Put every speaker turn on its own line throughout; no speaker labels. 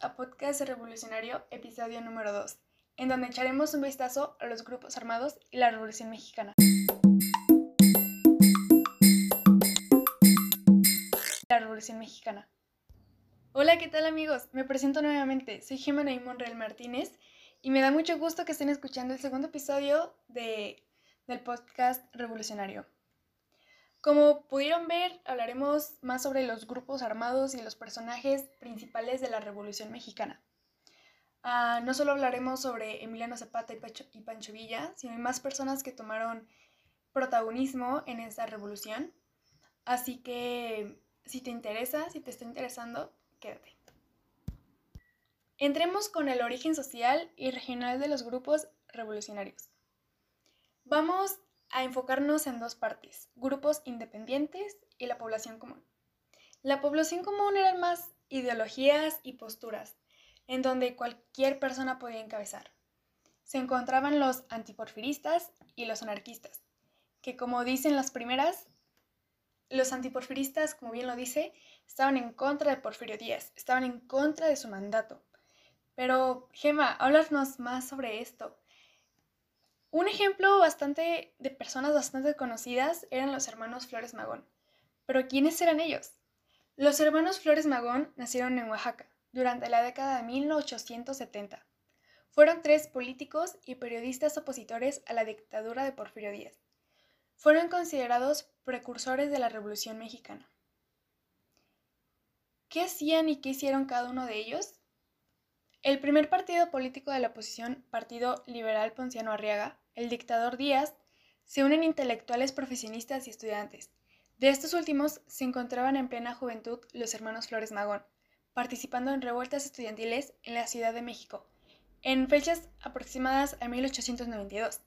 A Podcast Revolucionario, episodio número 2, en donde echaremos un vistazo a los grupos armados y la Revolución Mexicana. La Revolución Mexicana. Hola, ¿qué tal amigos? Me presento nuevamente, soy Gemma Monreal Martínez y me da mucho gusto que estén escuchando el segundo episodio de, del podcast Revolucionario. Como pudieron ver, hablaremos más sobre los grupos armados y los personajes principales de la Revolución Mexicana. Ah, no solo hablaremos sobre Emiliano Zapata y, Pancho Villa, sino más personas que tomaron protagonismo en esta revolución. Así que si te interesa, si te está interesando, quédate. Entremos con el origen social y regional de los grupos revolucionarios. Vamos a enfocarnos en dos partes, grupos independientes y la población común. La población común eran más ideologías y posturas, en donde cualquier persona podía encabezar. Se encontraban los antiporfiristas y los anarquistas, que como dicen las primeras, los antiporfiristas, como bien lo dice, estaban en contra de Porfirio Díaz, estaban en contra de su mandato. Pero, Gema, háblanos más sobre esto. Un ejemplo bastante de personas bastante conocidas eran los hermanos Flores Magón. Pero ¿quiénes eran ellos? Los hermanos Flores Magón nacieron en Oaxaca durante la década de 1870. Fueron tres políticos y periodistas opositores a la dictadura de Porfirio Díaz. Fueron considerados precursores de la Revolución Mexicana. ¿Qué hacían y qué hicieron cada uno de ellos? El primer partido político de la oposición, Partido Liberal Ponciano Arriaga, el dictador Díaz, se unen intelectuales profesionistas y estudiantes. De estos últimos se encontraban en plena juventud los hermanos Flores Magón, participando en revueltas estudiantiles en la Ciudad de México, en fechas aproximadas a 1892,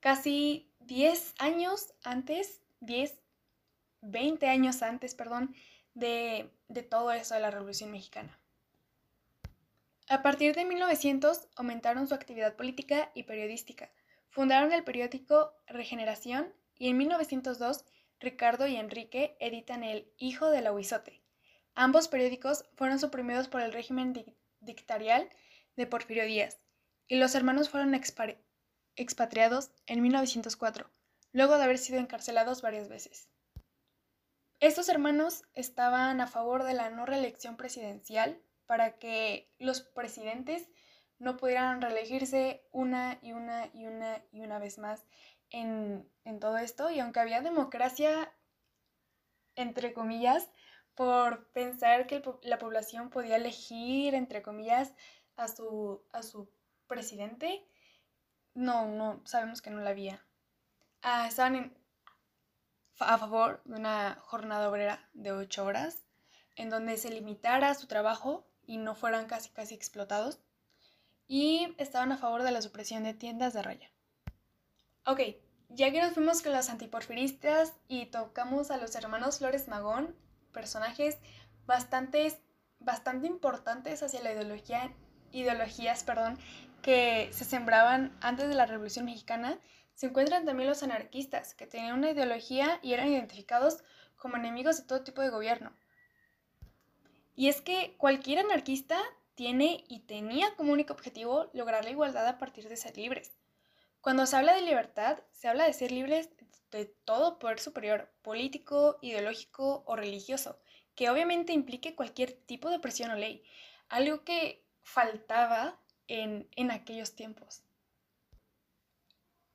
casi 10 años antes, 10, 20 años antes, perdón, de, de todo eso de la Revolución Mexicana. A partir de 1900 aumentaron su actividad política y periodística. Fundaron el periódico Regeneración y en 1902 Ricardo y Enrique editan El Hijo del Aguizote. Ambos periódicos fueron suprimidos por el régimen dictatorial de Porfirio Díaz y los hermanos fueron expatriados en 1904, luego de haber sido encarcelados varias veces. Estos hermanos estaban a favor de la no reelección presidencial para que los presidentes no pudieran reelegirse una y una y una y una vez más en, todo esto. Y aunque había democracia, entre comillas, por pensar que la población podía elegir, entre comillas, a su, a su presidente, no, no, sabemos que no la había. Ah, estaban a favor de una jornada obrera de ocho horas, en donde se limitara su trabajo y no fueran casi casi explotados. Y estaban a favor de la supresión de tiendas de raya. Ok, ya que nos fuimos con los antiporfiristas y tocamos a los hermanos Flores Magón, personajes bastante, bastante importantes hacia la ideología, ideologías perdón, que se sembraban antes de la Revolución Mexicana, se encuentran también los anarquistas, que tenían una ideología y eran identificados como enemigos de todo tipo de gobierno. Y es que cualquier anarquista tiene y tenía como único objetivo lograr la igualdad a partir de ser libres. Cuando se habla de libertad, se habla de ser libres de todo poder superior, político, ideológico o religioso, que obviamente implique cualquier tipo de presión o ley, algo que faltaba en, en aquellos tiempos.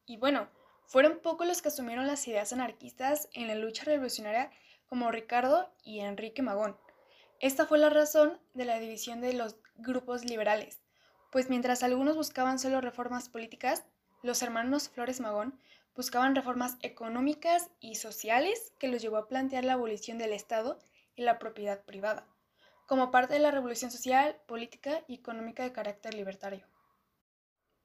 Y bueno, fueron pocos los que asumieron las ideas anarquistas en la lucha revolucionaria como Ricardo y Enrique Magón, esta fue la razón de la división de los grupos liberales, pues mientras algunos buscaban solo reformas políticas, los hermanos Flores Magón buscaban reformas económicas y sociales que los llevó a plantear la abolición del Estado y la propiedad privada, como parte de la revolución social, política y económica de carácter libertario.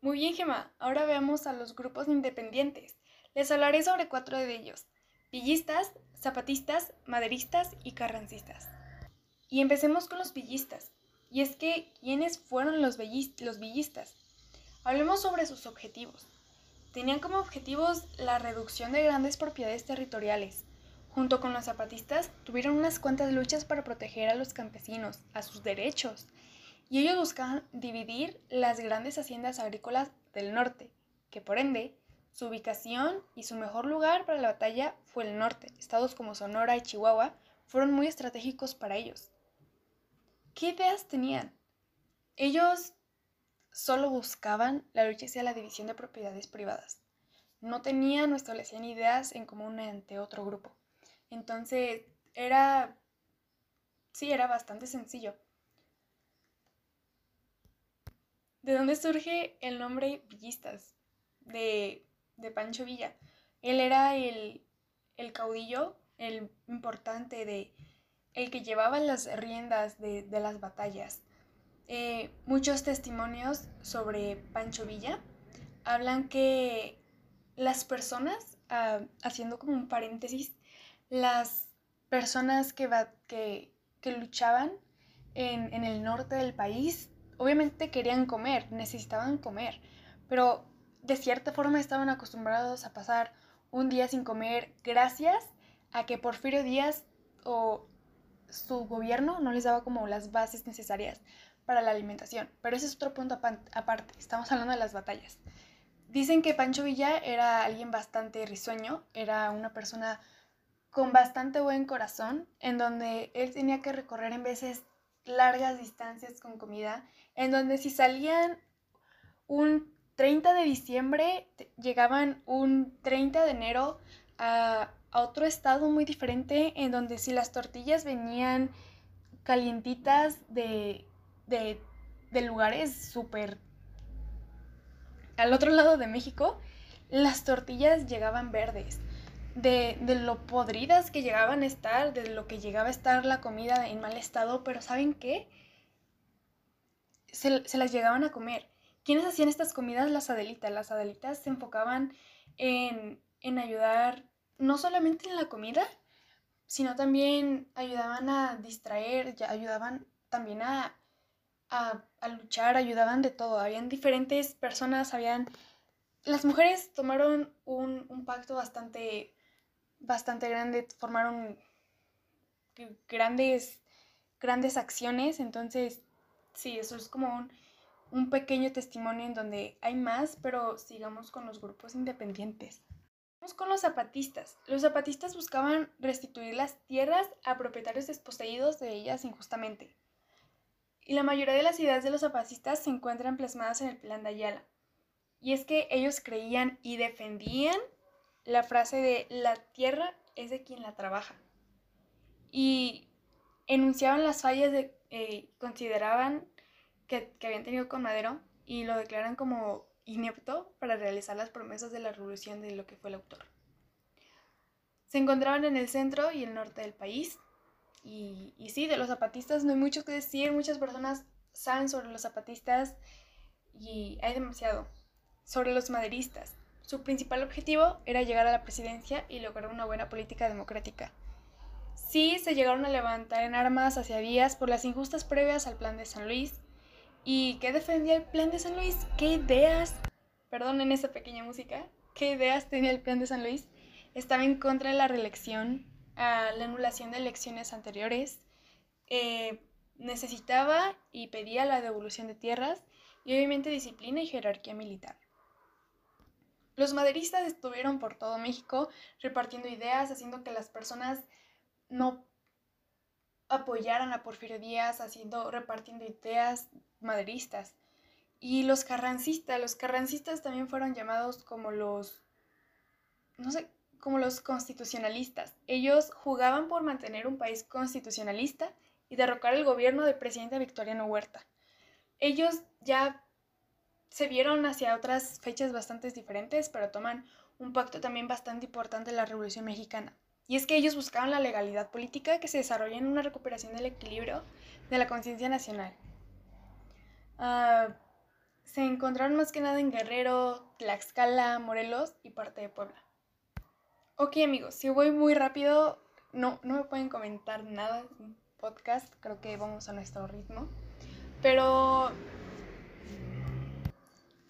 Muy bien, Gemma, ahora veamos a los grupos independientes. Les hablaré sobre cuatro de ellos, villistas, zapatistas, maderistas y carrancistas. Y empecemos con los villistas. Y es que, ¿quiénes fueron los, los villistas? Hablemos sobre sus objetivos. Tenían como objetivos la reducción de grandes propiedades territoriales. Junto con los zapatistas, tuvieron unas cuantas luchas para proteger a los campesinos, a sus derechos. y ellos buscaban dividir las grandes haciendas agrícolas del norte, que por ende su ubicación y su mejor lugar para la batalla fue el norte. Estados como Sonora y Chihuahua fueron muy estratégicos para ellos. ¿Qué ideas tenían? Ellos solo buscaban la lucha hacia la división de propiedades privadas. No tenían o establecían ideas en común ante otro grupo. Entonces, era... Sí, era bastante sencillo. ¿De dónde surge el nombre Villistas? De, de Pancho Villa. Él era el, el caudillo, el importante de el que llevaba las riendas de, las batallas. Eh, muchos testimonios sobre Pancho Villa hablan que las personas, ah, haciendo como un paréntesis, las personas que, que, luchaban en, en el norte del país, obviamente querían comer, necesitaban comer, pero de cierta forma estaban acostumbrados a pasar un día sin comer gracias a que Porfirio Díaz o su gobierno no les daba como las bases necesarias para la alimentación. Pero ese es otro punto aparte, estamos hablando de las batallas. Dicen que Pancho Villa era alguien bastante risueño, era una persona con bastante buen corazón, en donde él tenía que recorrer en veces largas distancias con comida, en donde si salían un 30 de diciembre, llegaban un 30 de enero a a otro estado muy diferente en donde si las tortillas venían calientitas de, de, lugares súper al otro lado de México, las tortillas llegaban verdes. De, de, lo podridas que llegaban a estar, de lo que llegaba a estar la comida en mal estado, pero ¿saben qué? Se, se las llegaban a comer. ¿Quiénes hacían estas comidas? Las Adelitas. Las Adelitas se enfocaban en, en ayudar no solamente en la comida, sino también ayudaban a distraer, ayudaban también a, a, luchar, ayudaban de todo. Habían diferentes personas, habían... Las mujeres tomaron un, un pacto bastante, bastante grande, formaron grandes, grandes acciones, entonces sí, eso es como un, un pequeño testimonio en donde hay más, pero sigamos con los grupos independientes con los zapatistas. Los zapatistas buscaban restituir las tierras a propietarios desposeídos de ellas injustamente. Y la mayoría de las ideas de los zapatistas se encuentran plasmadas en el plan de Ayala. Y es que ellos creían y defendían la frase de la tierra es de quien la trabaja. Y enunciaban las fallas de, eh, consideraban que, que habían tenido con Madero y lo declaran como inepto para realizar las promesas de la revolución de lo que fue el autor. Se encontraban en el centro y el norte del país. Y, y sí, de los zapatistas no hay mucho que decir. Muchas personas saben sobre los zapatistas y hay demasiado. Sobre los maderistas. Su principal objetivo era llegar a la presidencia y lograr una buena política democrática. Sí, se llegaron a levantar en armas hacia Díaz por las injustas previas al plan de San Luis ¿Y qué defendía el plan de San Luis? ¿Qué ideas? Perdonen esa pequeña música. ¿Qué ideas tenía el plan de San Luis? Estaba en contra de la reelección, a la anulación de elecciones anteriores. Eh, necesitaba y pedía la devolución de tierras y obviamente disciplina y jerarquía militar. Los maderistas estuvieron por todo México repartiendo ideas, haciendo que las personas no apoyaran a Porfirio Díaz, haciendo, repartiendo ideas maderistas. Y los carrancistas, los carrancistas también fueron llamados como los, no sé, como los constitucionalistas. Ellos jugaban por mantener un país constitucionalista y derrocar el gobierno del presidente Victoriano Huerta. Ellos ya se vieron hacia otras fechas bastante diferentes, pero toman un pacto también bastante importante de la Revolución Mexicana. Y es que ellos buscaban la legalidad política que se desarrolla en una recuperación del equilibrio de la conciencia nacional. Ah, se encontraron más que nada en Guerrero, Tlaxcala, Morelos y parte de Puebla. Ok amigos, si voy muy rápido, no, no me pueden comentar nada, podcast, creo que vamos a nuestro ritmo. Pero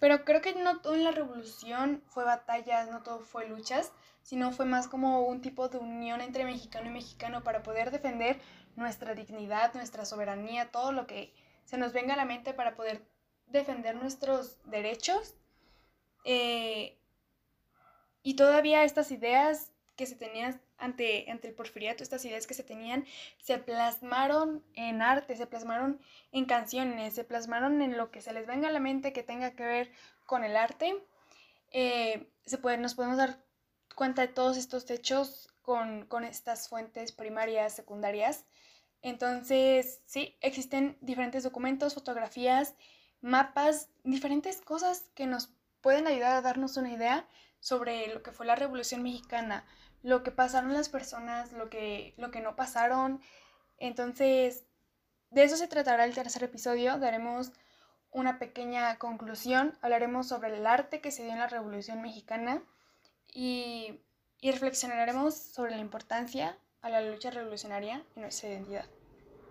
pero creo que no todo en la revolución fue batallas, no todo fue luchas, sino fue más como un tipo de unión entre mexicano y mexicano para poder defender nuestra dignidad, nuestra soberanía, todo lo que se nos venga a la mente para poder defender nuestros derechos. Eh, y todavía estas ideas que se tenían ante, ante el porfiriato, estas ideas que se tenían, se plasmaron en arte, se plasmaron en canciones, se plasmaron en lo que se les venga a la mente que tenga que ver con el arte. Eh, se puede, nos podemos dar cuenta de todos estos hechos con, con estas fuentes primarias, secundarias. Entonces, sí, existen diferentes documentos, fotografías, mapas, diferentes cosas que nos pueden ayudar a darnos una idea sobre lo que fue la Revolución Mexicana, lo que pasaron las personas, lo que, lo que no pasaron. Entonces, de eso se tratará el tercer episodio. Daremos una pequeña conclusión, hablaremos sobre el arte que se dio en la Revolución Mexicana y, y reflexionaremos sobre la importancia a la lucha revolucionaria y nuestra identidad.